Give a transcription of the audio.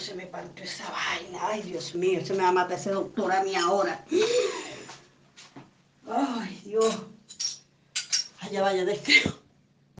se me partió esa vaina. Ay, Dios mío, se me va a matar ese doctor a mí ahora. Ay, Dios. Allá vaya, deseo.